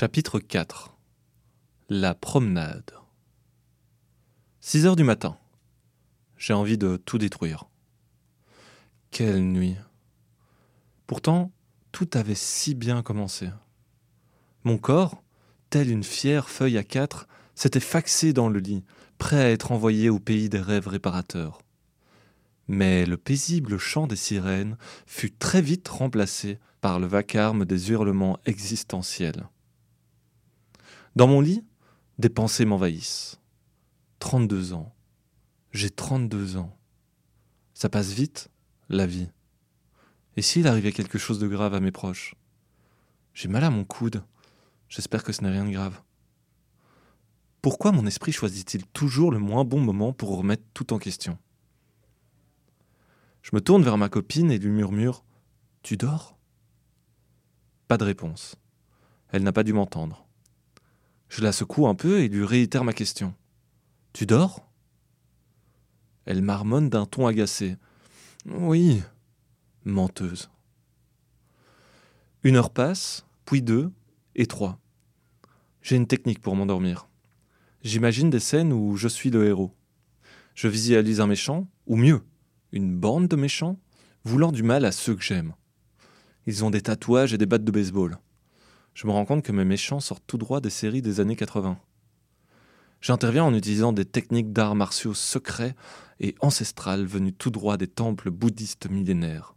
Chapitre 4 La promenade 6 heures du matin. J'ai envie de tout détruire. Quelle nuit. Pourtant, tout avait si bien commencé. Mon corps, tel une fière feuille à quatre, s'était faxé dans le lit, prêt à être envoyé au pays des rêves réparateurs. Mais le paisible chant des sirènes fut très vite remplacé par le vacarme des hurlements existentiels. Dans mon lit, des pensées m'envahissent. 32 ans. J'ai 32 ans. Ça passe vite, la vie. Et s'il arrivait quelque chose de grave à mes proches? J'ai mal à mon coude. J'espère que ce n'est rien de grave. Pourquoi mon esprit choisit-il toujours le moins bon moment pour remettre tout en question? Je me tourne vers ma copine et lui murmure Tu dors? Pas de réponse. Elle n'a pas dû m'entendre. Je la secoue un peu et lui réitère ma question. Tu dors? Elle marmonne d'un ton agacé. Oui. Menteuse. Une heure passe, puis deux, et trois. J'ai une technique pour m'endormir. J'imagine des scènes où je suis le héros. Je visualise un méchant, ou mieux, une bande de méchants, voulant du mal à ceux que j'aime. Ils ont des tatouages et des battes de baseball je me rends compte que mes méchants sortent tout droit des séries des années 80. J'interviens en utilisant des techniques d'arts martiaux secrets et ancestrales venues tout droit des temples bouddhistes millénaires.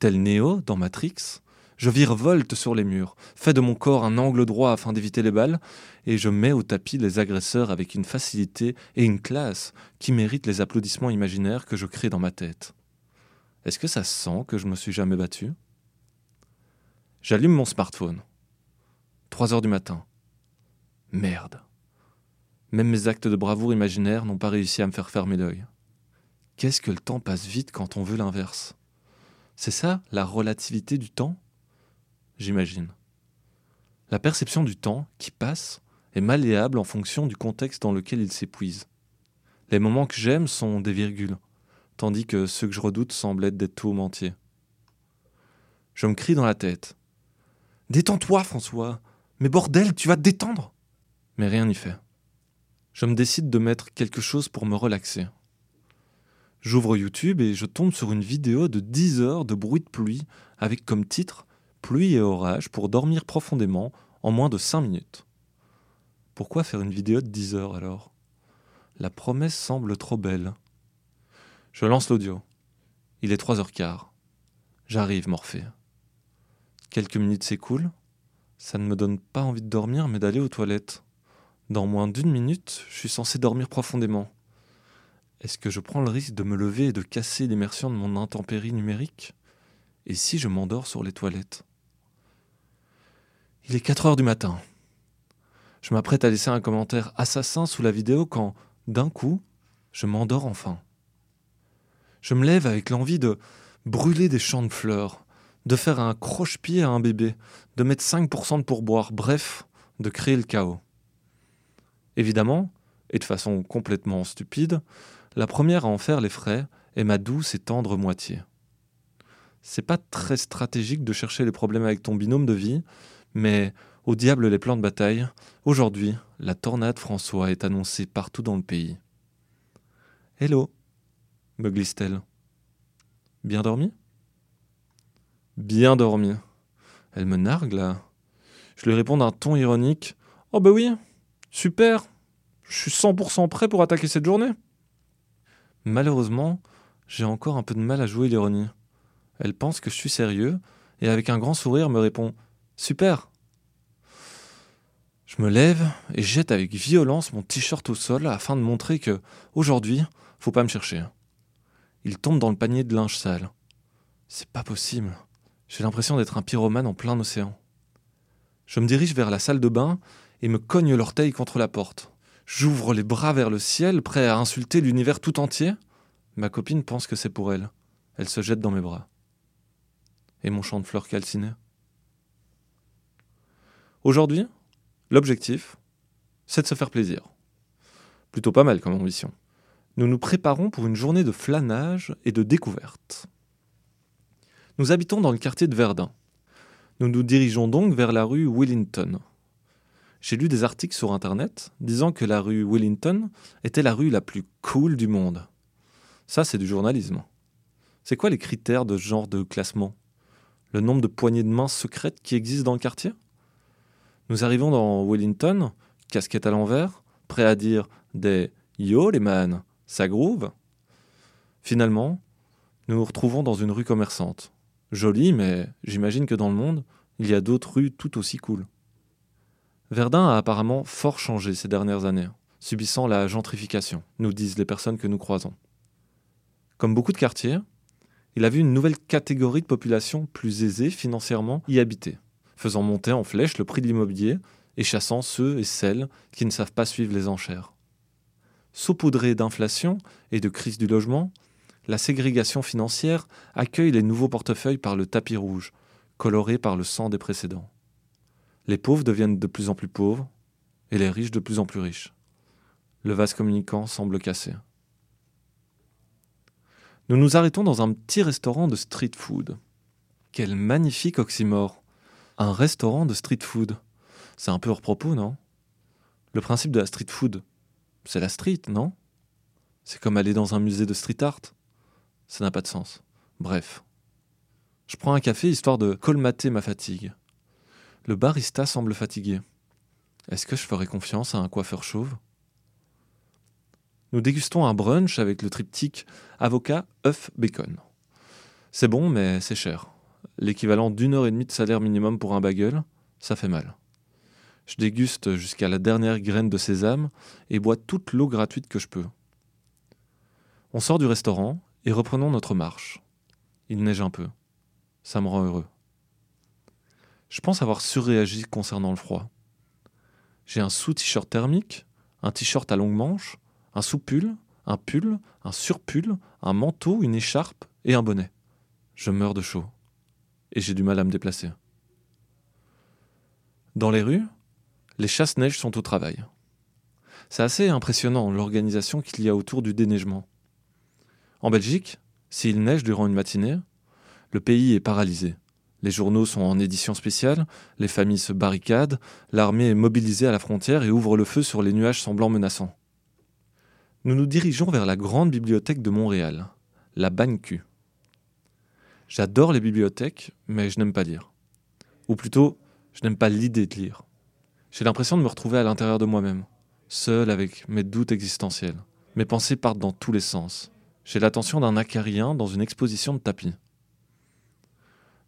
Tel Néo dans Matrix, je virevolte sur les murs, fais de mon corps un angle droit afin d'éviter les balles, et je mets au tapis les agresseurs avec une facilité et une classe qui méritent les applaudissements imaginaires que je crée dans ma tête. Est-ce que ça sent que je me suis jamais battu? J'allume mon smartphone. 3 heures du matin. Merde. Même mes actes de bravoure imaginaires n'ont pas réussi à me faire fermer l'œil. Qu'est-ce que le temps passe vite quand on veut l'inverse? C'est ça, la relativité du temps? J'imagine. La perception du temps, qui passe, est malléable en fonction du contexte dans lequel il s'épuise. Les moments que j'aime sont des virgules, tandis que ceux que je redoute semblent être des taux entiers. Je me crie dans la tête. Détends-toi, François mais bordel, tu vas te détendre Mais rien n'y fait. Je me décide de mettre quelque chose pour me relaxer. J'ouvre YouTube et je tombe sur une vidéo de 10 heures de bruit de pluie avec comme titre Pluie et orage pour dormir profondément en moins de 5 minutes. Pourquoi faire une vidéo de 10 heures alors? La promesse semble trop belle. Je lance l'audio. Il est 3h15. J'arrive, Morphée. Quelques minutes s'écoulent. Ça ne me donne pas envie de dormir, mais d'aller aux toilettes. Dans moins d'une minute, je suis censé dormir profondément. Est-ce que je prends le risque de me lever et de casser l'immersion de mon intempérie numérique? Et si je m'endors sur les toilettes? Il est 4 heures du matin. Je m'apprête à laisser un commentaire assassin sous la vidéo quand, d'un coup, je m'endors enfin. Je me lève avec l'envie de brûler des champs de fleurs, de faire un croche-pied à un bébé, de mettre 5% de pourboire, bref, de créer le chaos. Évidemment, et de façon complètement stupide, la première à en faire les frais est ma douce et tendre moitié. C'est pas très stratégique de chercher les problèmes avec ton binôme de vie, mais au diable les plans de bataille, aujourd'hui, la tornade François est annoncée partout dans le pays. Hello, me glisse-t-elle. Bien dormi? Bien dormi. Elle me nargue là. Je lui réponds d'un ton ironique. Oh bah oui, super. Je suis 100% prêt pour attaquer cette journée. Malheureusement, j'ai encore un peu de mal à jouer l'ironie. Elle pense que je suis sérieux et avec un grand sourire me répond Super. Je me lève et jette avec violence mon t-shirt au sol afin de montrer que, aujourd'hui, faut pas me chercher. Il tombe dans le panier de linge sale. C'est pas possible. J'ai l'impression d'être un pyromane en plein océan. Je me dirige vers la salle de bain et me cogne l'orteil contre la porte. J'ouvre les bras vers le ciel, prêt à insulter l'univers tout entier. Ma copine pense que c'est pour elle. Elle se jette dans mes bras. Et mon champ de fleurs calciné. Aujourd'hui, l'objectif, c'est de se faire plaisir. Plutôt pas mal comme ambition. Nous nous préparons pour une journée de flanage et de découverte. Nous habitons dans le quartier de Verdun. Nous nous dirigeons donc vers la rue Willington, J'ai lu des articles sur Internet disant que la rue Wellington était la rue la plus cool du monde. Ça, c'est du journalisme. C'est quoi les critères de genre de classement? Le nombre de poignées de main secrètes qui existent dans le quartier? Nous arrivons dans Wellington, casquette à l'envers, prêt à dire des Yo les man, ça groove Finalement, nous nous retrouvons dans une rue commerçante. Jolie, mais j'imagine que dans le monde, il y a d'autres rues tout aussi cool. Verdun a apparemment fort changé ces dernières années, subissant la gentrification, nous disent les personnes que nous croisons. Comme beaucoup de quartiers, il a vu une nouvelle catégorie de population plus aisée financièrement y habiter, faisant monter en flèche le prix de l'immobilier et chassant ceux et celles qui ne savent pas suivre les enchères. Saupoudrée d'inflation et de crise du logement, la ségrégation financière accueille les nouveaux portefeuilles par le tapis rouge, coloré par le sang des précédents. Les pauvres deviennent de plus en plus pauvres et les riches de plus en plus riches. Le vase communicant semble cassé. Nous nous arrêtons dans un petit restaurant de street food. Quel magnifique oxymore Un restaurant de street food. C'est un peu hors propos, non? Le principe de la street food, c'est la street, non? C'est comme aller dans un musée de street art. Ça n'a pas de sens. Bref. Je prends un café histoire de colmater ma fatigue. Le barista semble fatigué. Est-ce que je ferai confiance à un coiffeur chauve? Nous dégustons un brunch avec le triptyque avocat, œuf, bacon. C'est bon, mais c'est cher. L'équivalent d'une heure et demie de salaire minimum pour un bagel, ça fait mal. Je déguste jusqu'à la dernière graine de sésame et bois toute l'eau gratuite que je peux. On sort du restaurant et reprenons notre marche. Il neige un peu. Ça me rend heureux. Je pense avoir surréagi concernant le froid. J'ai un sous-t-shirt thermique, un t-shirt à longue manche, un sous-pull, un pull, un surpull, un manteau, une écharpe et un bonnet. Je meurs de chaud. Et j'ai du mal à me déplacer. Dans les rues, les chasse-neige sont au travail. C'est assez impressionnant l'organisation qu'il y a autour du déneigement. En Belgique, s'il neige durant une matinée, le pays est paralysé. Les journaux sont en édition spéciale, les familles se barricadent, l'armée est mobilisée à la frontière et ouvre le feu sur les nuages semblants menaçants. Nous nous dirigeons vers la grande bibliothèque de Montréal, la BANQ. J'adore les bibliothèques, mais je n'aime pas lire. Ou plutôt, je n'aime pas l'idée de lire. J'ai l'impression de me retrouver à l'intérieur de moi-même, seul avec mes doutes existentiels. Mes pensées partent dans tous les sens. J'ai l'attention d'un acarien dans une exposition de tapis.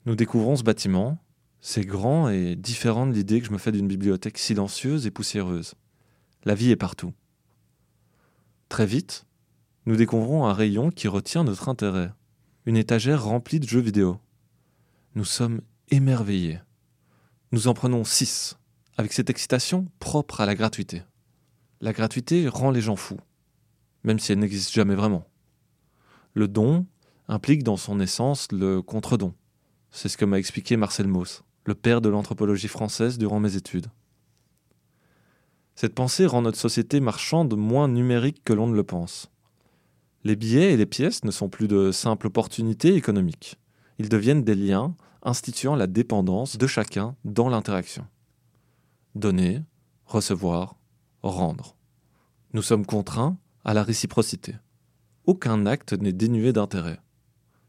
Nous découvrons ce bâtiment. C'est grand et différent de l'idée que je me fais d'une bibliothèque silencieuse et poussiéreuse. La vie est partout. Très vite, nous découvrons un rayon qui retient notre intérêt. Une étagère remplie de jeux vidéo. Nous sommes émerveillés. Nous en prenons six, avec cette excitation propre à la gratuité. La gratuité rend les gens fous, même si elle n'existe jamais vraiment. Le don implique dans son essence le contre-don. C'est ce que m'a expliqué Marcel Mauss, le père de l'anthropologie française durant mes études. Cette pensée rend notre société marchande moins numérique que l'on ne le pense. Les billets et les pièces ne sont plus de simples opportunités économiques. Ils deviennent des liens instituant la dépendance de chacun dans l'interaction. Donner, recevoir, rendre. Nous sommes contraints à la réciprocité. Aucun acte n'est dénué d'intérêt.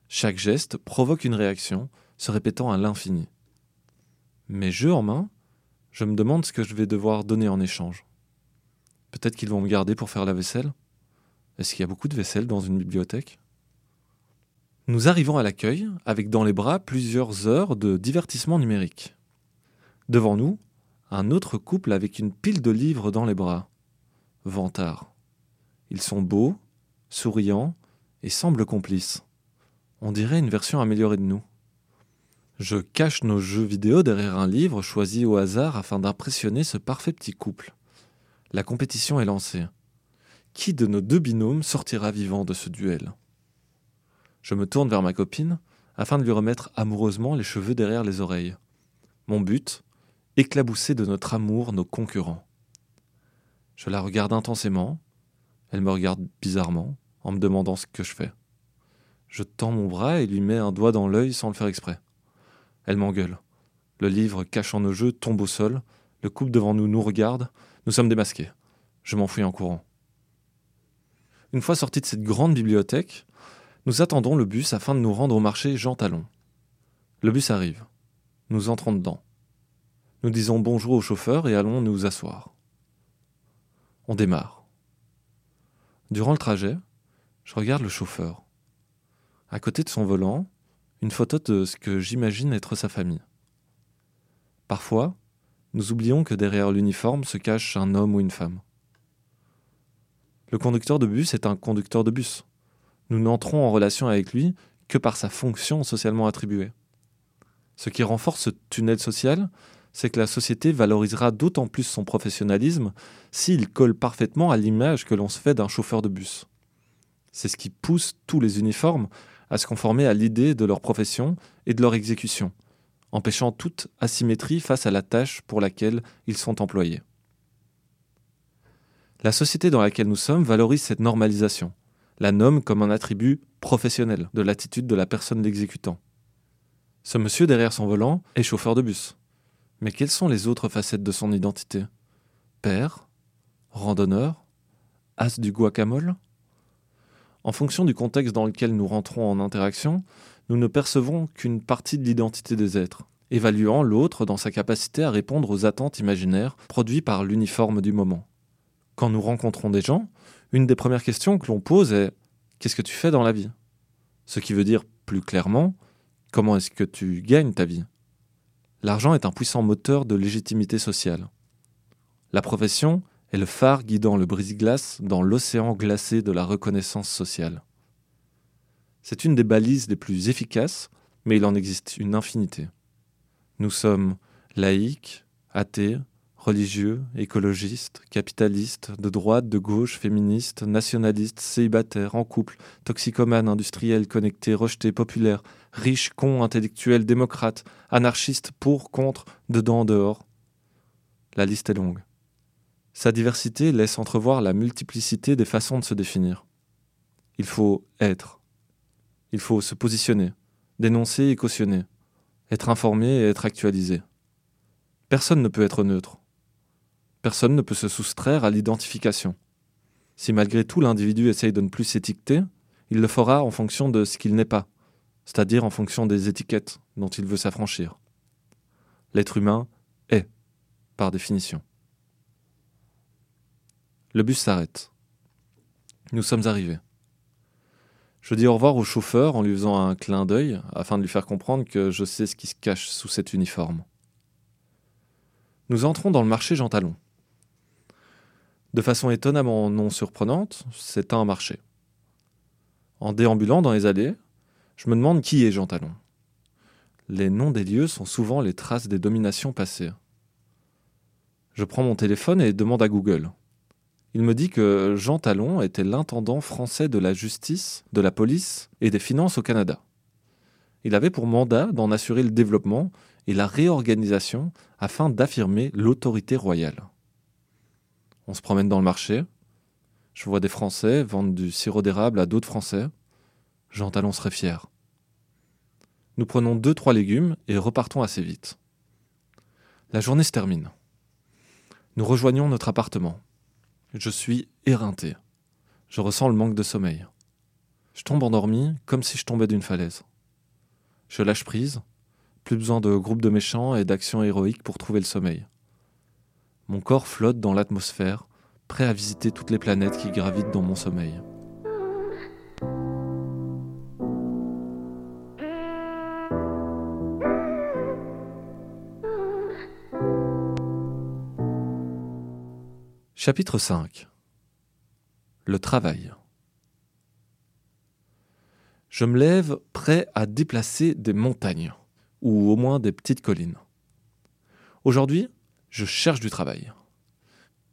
Chaque geste provoque une réaction se répétant à l'infini. Mes jeux en main, je me demande ce que je vais devoir donner en échange. Peut-être qu'ils vont me garder pour faire la vaisselle? Est-ce qu'il y a beaucoup de vaisselle dans une bibliothèque? Nous arrivons à l'accueil avec dans les bras plusieurs heures de divertissement numérique. Devant nous, un autre couple avec une pile de livres dans les bras. Vantard. Ils sont beaux, souriants et semblent complices. On dirait une version améliorée de nous. Je cache nos jeux vidéo derrière un livre choisi au hasard afin d'impressionner ce parfait petit couple. La compétition est lancée. Qui de nos deux binômes sortira vivant de ce duel? Je me tourne vers ma copine afin de lui remettre amoureusement les cheveux derrière les oreilles. Mon but? Éclabousser de notre amour nos concurrents. Je la regarde intensément, elle me regarde bizarrement en me demandant ce que je fais. Je tends mon bras et lui mets un doigt dans l'œil sans le faire exprès. Elle m'engueule. Le livre cachant nos jeux tombe au sol, Le couple devant nous nous regarde. Nous sommes démasqués. Je m'enfuis en courant. Une fois sortis de cette grande bibliothèque, nous attendons le bus afin de nous rendre au marché Jean Talon. Le bus arrive. Nous entrons dedans. Nous disons bonjour au chauffeur et allons nous asseoir. On démarre. Durant le trajet, je regarde le chauffeur. À côté de son volant, une photo de ce que j'imagine être sa famille. Parfois, nous oublions que derrière l'uniforme se cache un homme ou une femme. Le conducteur de bus est un conducteur de bus. Nous n'entrons en relation avec lui que par sa fonction socialement attribuée. Ce qui renforce ce tunnel social, c'est que la société valorisera d'autant plus son professionnalisme s'il colle parfaitement à l'image que l'on se fait d'un chauffeur de bus. C'est ce qui pousse tous les uniformes à se conformer à l'idée de leur profession et de leur exécution, empêchant toute asymétrie face à la tâche pour laquelle ils sont employés. La société dans laquelle nous sommes valorise cette normalisation, la nomme comme un attribut professionnel de l'attitude de la personne l'exécutant. Ce monsieur derrière son volant est chauffeur de bus. Mais quelles sont les autres facettes de son identité? Père Randonneur As du guacamole? En fonction du contexte dans lequel nous rentrons en interaction, nous ne percevons qu'une partie de l'identité des êtres, évaluant l'autre dans sa capacité à répondre aux attentes imaginaires produites par l'uniforme du moment. Quand nous rencontrons des gens, une des premières questions que l'on pose est Qu'est-ce que tu fais dans la vie? Ce qui veut dire plus clairement Comment est-ce que tu gagnes ta vie? L'argent est un puissant moteur de légitimité sociale. La profession est le phare guidant le brise-glace dans l'océan glacé de la reconnaissance sociale. C'est une des balises les plus efficaces, mais il en existe une infinité. Nous sommes laïcs, athées, religieux, écologistes, capitalistes, de droite, de gauche, féministes, nationalistes, célibataires, en couple, toxicomanes, industriels, connectés, rejetés, populaires, riches, cons, intellectuels, démocrates, anarchistes, pour, contre, dedans, dehors. La liste est longue. Sa diversité laisse entrevoir la multiplicité des façons de se définir. Il faut être. Il faut se positionner, dénoncer et cautionner, être informé et être actualisé. Personne ne peut être neutre. Personne ne peut se soustraire à l'identification. Si malgré tout l'individu essaye de ne plus s'étiqueter, il le fera en fonction de ce qu'il n'est pas, c'est-à-dire en fonction des étiquettes dont il veut s'affranchir. L'être humain est, par définition. Le bus s'arrête. Nous sommes arrivés. Je dis au revoir au chauffeur en lui faisant un clin d'œil afin de lui faire comprendre que je sais ce qui se cache sous cet uniforme. Nous entrons dans le marché Jean Talon. De façon étonnamment non surprenante, c'est un marché. En déambulant dans les allées, je me demande qui est Jean Talon. Les noms des lieux sont souvent les traces des dominations passées. Je prends mon téléphone et demande à Google. Il me dit que Jean Talon était l'intendant français de la justice, de la police et des finances au Canada. Il avait pour mandat d'en assurer le développement et la réorganisation afin d'affirmer l'autorité royale. On se promène dans le marché. Je vois des Français vendre du sirop d'érable à d'autres Français. Jean Talon serait fier. Nous prenons deux, trois légumes et repartons assez vite. La journée se termine. Nous rejoignons notre appartement. Je suis éreinté. Je ressens le manque de sommeil. Je tombe endormi comme si je tombais d'une falaise. Je lâche prise. Plus besoin de groupes de méchants et d'actions héroïques pour trouver le sommeil. Mon corps flotte dans l'atmosphère, prêt à visiter toutes les planètes qui gravitent dans mon sommeil. Chapitre 5 Le travail. Je me lève prêt à déplacer des montagnes, ou au moins des petites collines. Aujourd'hui, je cherche du travail.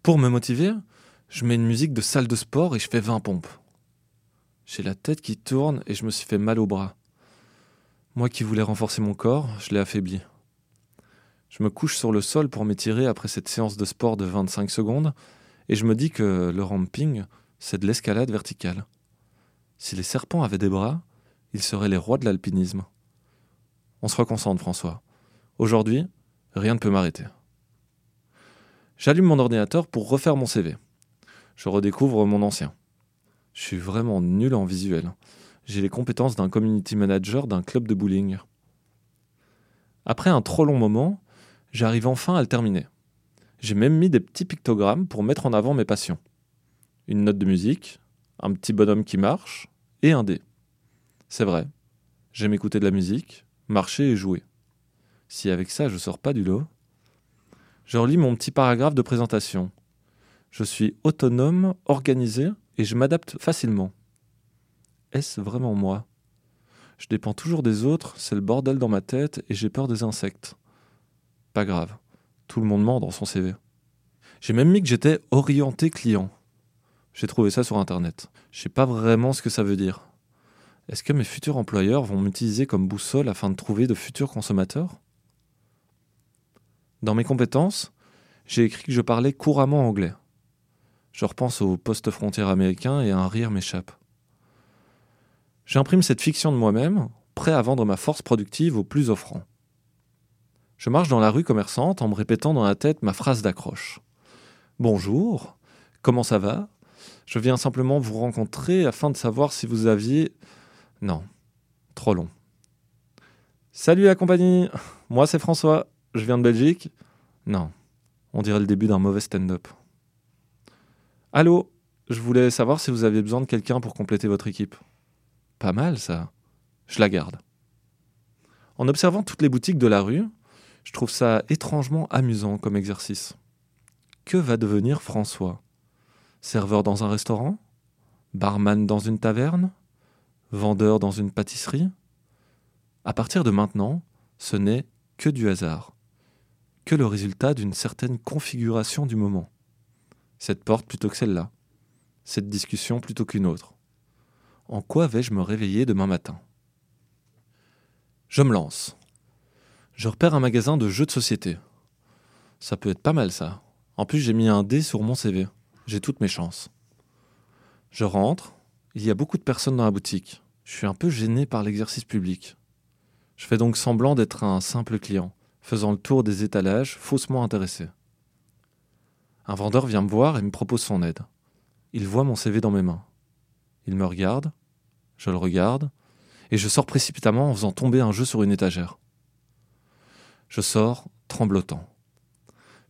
Pour me motiver, je mets une musique de salle de sport et je fais 20 pompes. J'ai la tête qui tourne et je me suis fait mal au bras. Moi qui voulais renforcer mon corps, je l'ai affaibli. Je me couche sur le sol pour m'étirer après cette séance de sport de 25 secondes et je me dis que le ramping, c'est de l'escalade verticale. Si les serpents avaient des bras, ils seraient les rois de l'alpinisme. On se reconcentre, François. Aujourd'hui, rien ne peut m'arrêter. J'allume mon ordinateur pour refaire mon CV. Je redécouvre mon ancien. Je suis vraiment nul en visuel. J'ai les compétences d'un community manager d'un club de bowling. Après un trop long moment, j'arrive enfin à le terminer. J'ai même mis des petits pictogrammes pour mettre en avant mes passions. Une note de musique, un petit bonhomme qui marche et un dé. C'est vrai, j'aime écouter de la musique, marcher et jouer. Si avec ça je sors pas du lot, je relis mon petit paragraphe de présentation. Je suis autonome, organisé et je m'adapte facilement. Est-ce vraiment moi? Je dépends toujours des autres, c'est le bordel dans ma tête et j'ai peur des insectes. Pas grave, tout le monde ment dans son CV. J'ai même mis que j'étais orienté client. J'ai trouvé ça sur internet. Je sais pas vraiment ce que ça veut dire. Est-ce que mes futurs employeurs vont m'utiliser comme boussole afin de trouver de futurs consommateurs? Dans mes compétences, j'ai écrit que je parlais couramment anglais. Je repense au poste frontière américain et un rire m'échappe. J'imprime cette fiction de moi-même, prêt à vendre ma force productive au plus offrant. Je marche dans la rue commerçante en me répétant dans la tête ma phrase d'accroche. Bonjour, comment ça va? Je viens simplement vous rencontrer afin de savoir si vous aviez... Non, trop long. Salut la compagnie, moi c'est François, je viens de Belgique. Non, on dirait le début d'un mauvais stand-up. Allô, je voulais savoir si vous aviez besoin de quelqu'un pour compléter votre équipe. Pas mal ça. Je la garde. En observant toutes les boutiques de la rue, je trouve ça étrangement amusant comme exercice. Que va devenir François? Serveur dans un restaurant? Barman dans une taverne? Vendeur dans une pâtisserie? À partir de maintenant, ce n'est que du hasard, que le résultat d'une certaine configuration du moment. Cette porte plutôt que celle-là, cette discussion plutôt qu'une autre. En quoi vais-je me réveiller demain matin? Je me lance. Je repère un magasin de jeux de société. Ça peut être pas mal ça. En plus, j'ai mis un dé sur mon CV. J'ai toutes mes chances. Je rentre. Il y a beaucoup de personnes dans la boutique. Je suis un peu gêné par l'exercice public. Je fais donc semblant d'être un simple client, faisant le tour des étalages, faussement intéressé. Un vendeur vient me voir et me propose son aide. Il voit mon CV dans mes mains. Il me regarde, je le regarde, et je sors précipitamment en faisant tomber un jeu sur une étagère. Je sors, tremblotant.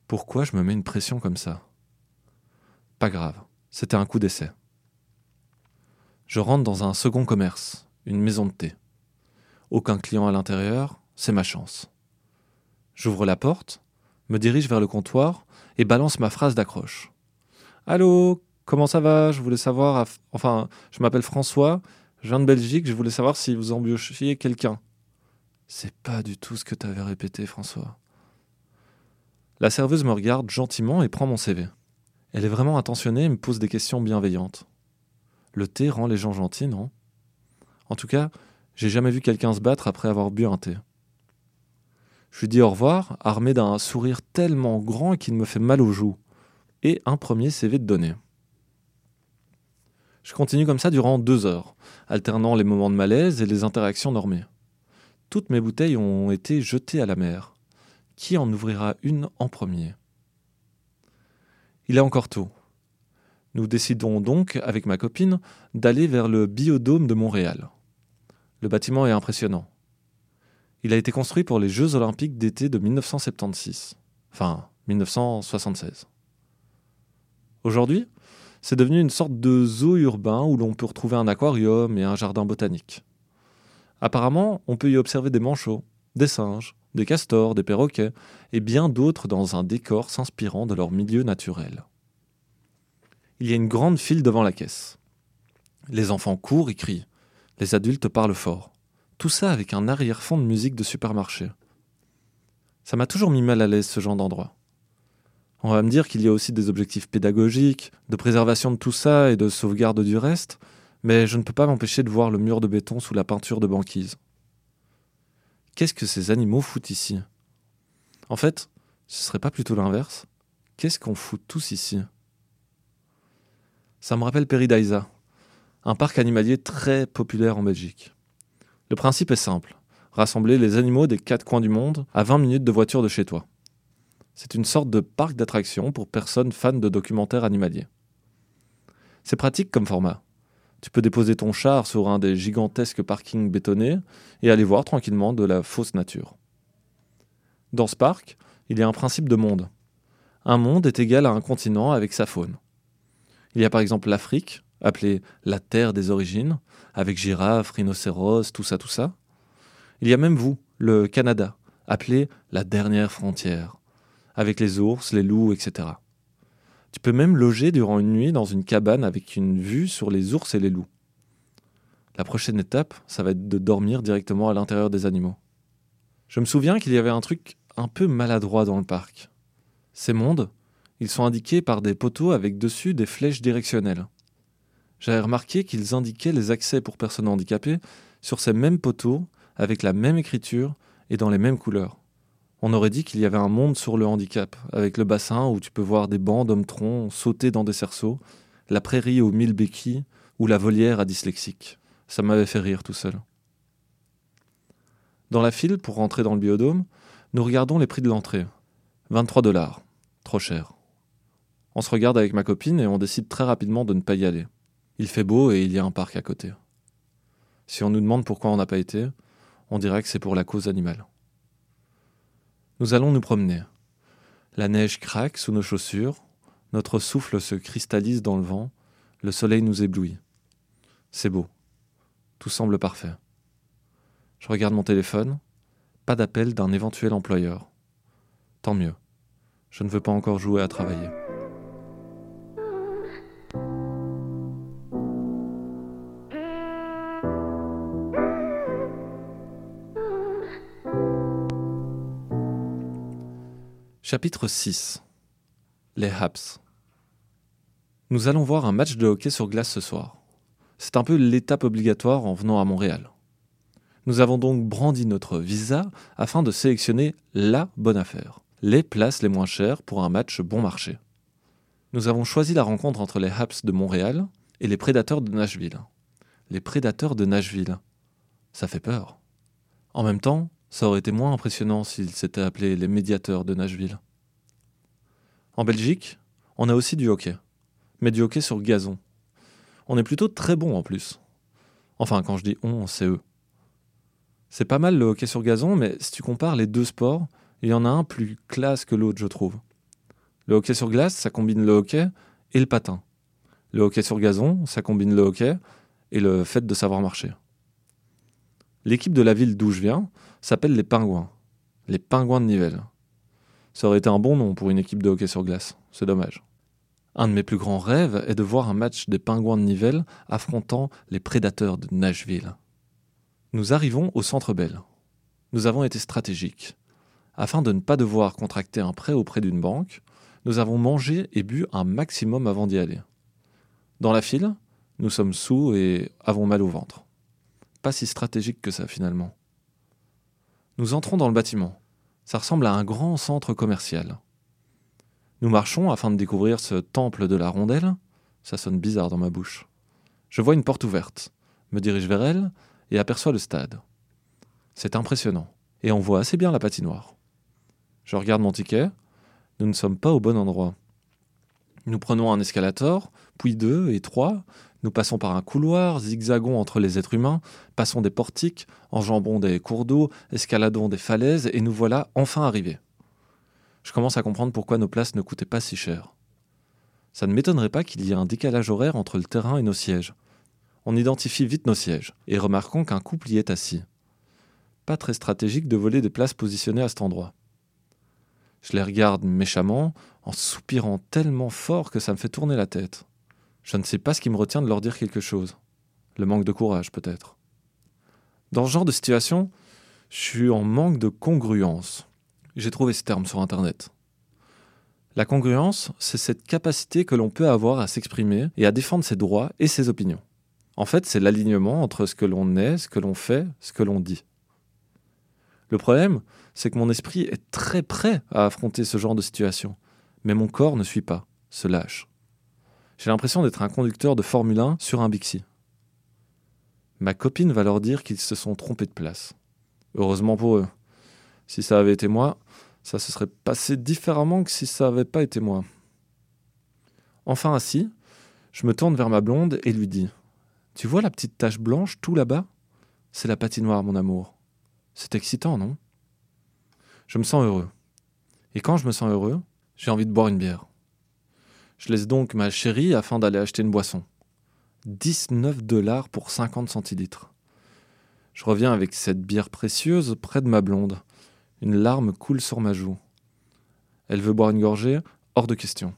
Pourquoi je me mets une pression comme ça? Pas grave, c'était un coup d'essai. Je rentre dans un second commerce, une maison de thé. Aucun client à l'intérieur, c'est ma chance. J'ouvre la porte, me dirige vers le comptoir et balance ma phrase d'accroche. Allô, comment ça va? Je voulais savoir. Enfin, je m'appelle François je viens de Belgique, je voulais savoir si vous embauchiez quelqu'un. C'est pas du tout ce que t'avais répété, François. La serveuse me regarde gentiment et prend mon CV. Elle est vraiment attentionnée et me pose des questions bienveillantes. Le thé rend les gens gentils, non? En tout cas, j'ai jamais vu quelqu'un se battre après avoir bu un thé. Je lui dis au revoir, armé d'un sourire tellement grand qu'il me fait mal aux joues, et un premier CV de donner. Je continue comme ça durant deux heures, alternant les moments de malaise et les interactions normées. Toutes mes bouteilles ont été jetées à la mer. Qui en ouvrira une en premier? Il est encore tôt. Nous décidons donc, avec ma copine, d'aller vers le biodôme de Montréal. Le bâtiment est impressionnant. Il a été construit pour les Jeux olympiques d'été de 1976, enfin 1976. Aujourd'hui, c'est devenu une sorte de zoo urbain où l'on peut retrouver un aquarium et un jardin botanique. Apparemment, on peut y observer des manchots, des singes, des castors, des perroquets et bien d'autres dans un décor s'inspirant de leur milieu naturel. Il y a une grande file devant la caisse. Les enfants courent et crient. Les adultes parlent fort. Tout ça avec un arrière-fond de musique de supermarché. Ça m'a toujours mis mal à l'aise ce genre d'endroit. On va me dire qu'il y a aussi des objectifs pédagogiques, de préservation de tout ça et de sauvegarde du reste, mais je ne peux pas m'empêcher de voir le mur de béton sous la peinture de banquise. Qu'est-ce que ces animaux foutent ici? En fait, ce serait pas plutôt l'inverse Qu'est-ce qu'on fout tous ici? Ça me rappelle Peridaisa, un parc animalier très populaire en Belgique. Le principe est simple rassembler les animaux des quatre coins du monde à 20 minutes de voiture de chez toi. C'est une sorte de parc d'attractions pour personnes fans de documentaires animaliers. C'est pratique comme format. Tu peux déposer ton char sur un des gigantesques parkings bétonnés et aller voir tranquillement de la fausse nature. Dans ce parc, il y a un principe de monde. Un monde est égal à un continent avec sa faune. Il y a par exemple l'Afrique, appelée la Terre des origines, avec girafes, rhinocéros, tout ça, tout ça. Il y a même vous, le Canada, appelé la dernière frontière, avec les ours, les loups, etc. Tu peux même loger durant une nuit dans une cabane avec une vue sur les ours et les loups. La prochaine étape, ça va être de dormir directement à l'intérieur des animaux. Je me souviens qu'il y avait un truc un peu maladroit dans le parc. Ces mondes, ils sont indiqués par des poteaux avec dessus des flèches directionnelles. J'avais remarqué qu'ils indiquaient les accès pour personnes handicapées sur ces mêmes poteaux, avec la même écriture et dans les mêmes couleurs. On aurait dit qu'il y avait un monde sur le handicap, avec le bassin où tu peux voir des bancs d'hommes-troncs sauter dans des cerceaux, la prairie aux mille béquilles ou la volière à dyslexique. Ça m'avait fait rire tout seul. Dans la file pour rentrer dans le biodôme, nous regardons les prix de l'entrée. 23 dollars. Trop cher. On se regarde avec ma copine et on décide très rapidement de ne pas y aller. Il fait beau et il y a un parc à côté. Si on nous demande pourquoi on n'a pas été, on dirait que c'est pour la cause animale. Nous allons nous promener. La neige craque sous nos chaussures, notre souffle se cristallise dans le vent, le soleil nous éblouit. C'est beau. Tout semble parfait. Je regarde mon téléphone, pas d'appel d'un éventuel employeur. Tant mieux. Je ne veux pas encore jouer à travailler. Chapitre 6 Les Haps Nous allons voir un match de hockey sur glace ce soir. C'est un peu l'étape obligatoire en venant à Montréal. Nous avons donc brandi notre visa afin de sélectionner la bonne affaire, les places les moins chères pour un match bon marché. Nous avons choisi la rencontre entre les Haps de Montréal et les Prédateurs de Nashville. Les Prédateurs de Nashville. Ça fait peur. En même temps, ça aurait été moins impressionnant s'ils s'étaient appelés les médiateurs de Nashville. En Belgique, on a aussi du hockey, mais du hockey sur gazon. On est plutôt très bon en plus. Enfin, quand je dis on, c'est eux. C'est pas mal le hockey sur gazon, mais si tu compares les deux sports, il y en a un plus classe que l'autre, je trouve. Le hockey sur glace, ça combine le hockey et le patin. Le hockey sur gazon, ça combine le hockey et le fait de savoir marcher. L'équipe de la ville d'où je viens, s'appelle les Pingouins. Les Pingouins de Nivelles. Ça aurait été un bon nom pour une équipe de hockey sur glace. C'est dommage. Un de mes plus grands rêves est de voir un match des Pingouins de Nivelles affrontant les Prédateurs de Nashville. Nous arrivons au Centre Bell. Nous avons été stratégiques. Afin de ne pas devoir contracter un prêt auprès d'une banque, nous avons mangé et bu un maximum avant d'y aller. Dans la file, nous sommes sous et avons mal au ventre. Pas si stratégique que ça finalement. Nous entrons dans le bâtiment. Ça ressemble à un grand centre commercial. Nous marchons afin de découvrir ce temple de la rondelle. Ça sonne bizarre dans ma bouche. Je vois une porte ouverte, me dirige vers elle et aperçois le stade. C'est impressionnant, et on voit assez bien la patinoire. Je regarde mon ticket. Nous ne sommes pas au bon endroit. Nous prenons un escalator, puis deux et trois, nous passons par un couloir, zigzagons entre les êtres humains, passons des portiques, enjambons des cours d'eau, escaladons des falaises, et nous voilà enfin arrivés. Je commence à comprendre pourquoi nos places ne coûtaient pas si cher. Ça ne m'étonnerait pas qu'il y ait un décalage horaire entre le terrain et nos sièges. On identifie vite nos sièges, et remarquons qu'un couple y est assis. Pas très stratégique de voler des places positionnées à cet endroit. Je les regarde méchamment, en soupirant tellement fort que ça me fait tourner la tête. Je ne sais pas ce qui me retient de leur dire quelque chose. Le manque de courage, peut-être. Dans ce genre de situation, je suis en manque de congruence. J'ai trouvé ce terme sur Internet. La congruence, c'est cette capacité que l'on peut avoir à s'exprimer et à défendre ses droits et ses opinions. En fait, c'est l'alignement entre ce que l'on est, ce que l'on fait, ce que l'on dit. Le problème, c'est que mon esprit est très prêt à affronter ce genre de situation, mais mon corps ne suit pas, se lâche. J'ai l'impression d'être un conducteur de Formule 1 sur un Bixi. Ma copine va leur dire qu'ils se sont trompés de place. Heureusement pour eux. Si ça avait été moi, Ça se serait passé différemment que si ça n'avait pas été moi. Enfin assis, je me tourne vers ma blonde et lui dis Tu vois la petite tache blanche tout là-bas? C'est la patinoire, mon amour. C'est excitant, non? Je me sens heureux. Et quand je me sens heureux, j'ai envie de boire une bière. Je laisse donc ma chérie afin d'aller acheter une boisson. 19 dollars pour 50 centilitres. Je reviens avec cette bière précieuse près de ma blonde. Une larme coule sur ma joue. Elle veut boire une gorgée Hors de question.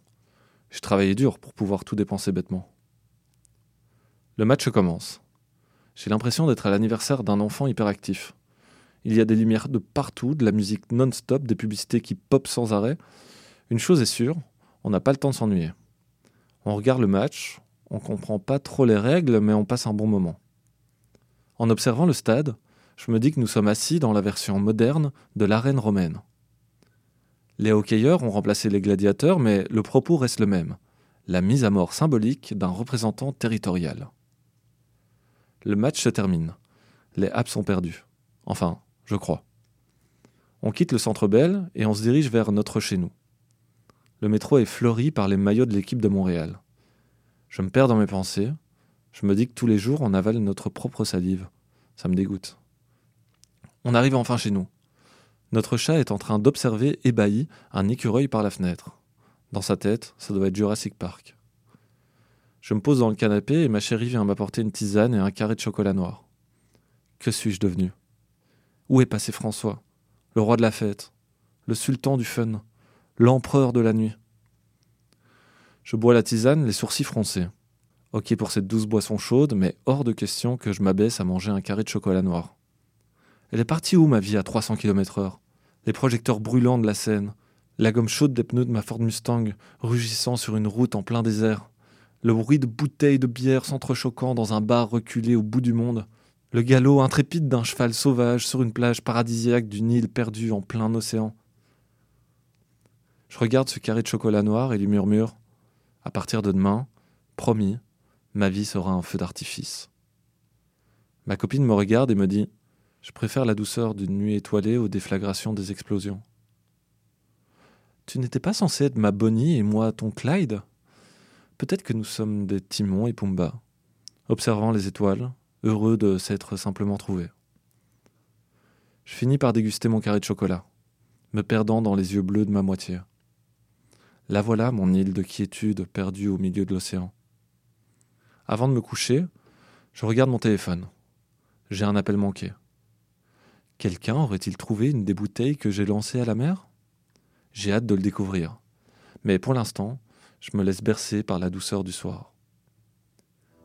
J'ai travaillé dur pour pouvoir tout dépenser bêtement. Le match commence. J'ai l'impression d'être à l'anniversaire d'un enfant hyperactif. Il y a des lumières de partout, de la musique non-stop, des publicités qui popent sans arrêt. Une chose est sûre, on n'a pas le temps de s'ennuyer. On regarde le match, on comprend pas trop les règles, mais on passe un bon moment. En observant le stade, je me dis que nous sommes assis dans la version moderne de l'arène romaine. Les hockeyeurs ont remplacé les gladiateurs, mais le propos reste le même la mise à mort symbolique d'un représentant territorial. Le match se termine. Les Habs sont perdus. Enfin, je crois. On quitte le centre Bell et on se dirige vers notre chez nous. Le métro est fleuri par les maillots de l'équipe de Montréal. Je me perds dans mes pensées. Je me dis que tous les jours on avale notre propre salive. Ça me dégoûte. On arrive enfin chez nous. Notre chat est en train d'observer, ébahi, un écureuil par la fenêtre. Dans sa tête, ça doit être Jurassic Park. Je me pose dans le canapé et ma chérie vient m'apporter une tisane et un carré de chocolat noir. Que suis-je devenu? Où est passé François? Le roi de la fête? Le sultan du fun? L'empereur de la nuit Je bois la tisane, les sourcils froncés. Ok pour cette douce boisson chaude, mais hors de question que je m'abaisse à manger un carré de chocolat noir. Elle est partie où ma vie à 300 km/h Les projecteurs brûlants de la Seine, la gomme chaude des pneus de ma Ford Mustang rugissant sur une route en plein désert, le bruit de bouteilles de bière s'entrechoquant dans un bar reculé au bout du monde, le galop intrépide d'un cheval sauvage sur une plage paradisiaque d'une île perdue en plein océan. Je regarde ce carré de chocolat noir et lui murmure À partir de demain, promis, ma vie sera un feu d'artifice. Ma copine me regarde et me dit Je préfère la douceur d'une nuit étoilée aux déflagrations des explosions. Tu n'étais pas censé être ma Bonnie et moi ton Clyde? Peut-être que nous sommes des Timon et Pumba, observant les étoiles, heureux de s'être simplement trouvés. Je finis par déguster mon carré de chocolat, me perdant dans les yeux bleus de ma moitié. La voilà, mon île de quiétude perdue au milieu de l'océan. Avant de me coucher, je regarde mon téléphone. J'ai un appel manqué. Quelqu'un aurait-il trouvé une des bouteilles que j'ai lancées à la mer? J'ai hâte de le découvrir. Mais pour l'instant, je me laisse bercer par la douceur du soir.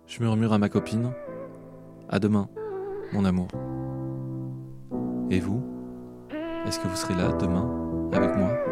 Je murmure à ma copine À demain, mon amour. Et vous? Est-ce que vous serez là demain avec moi?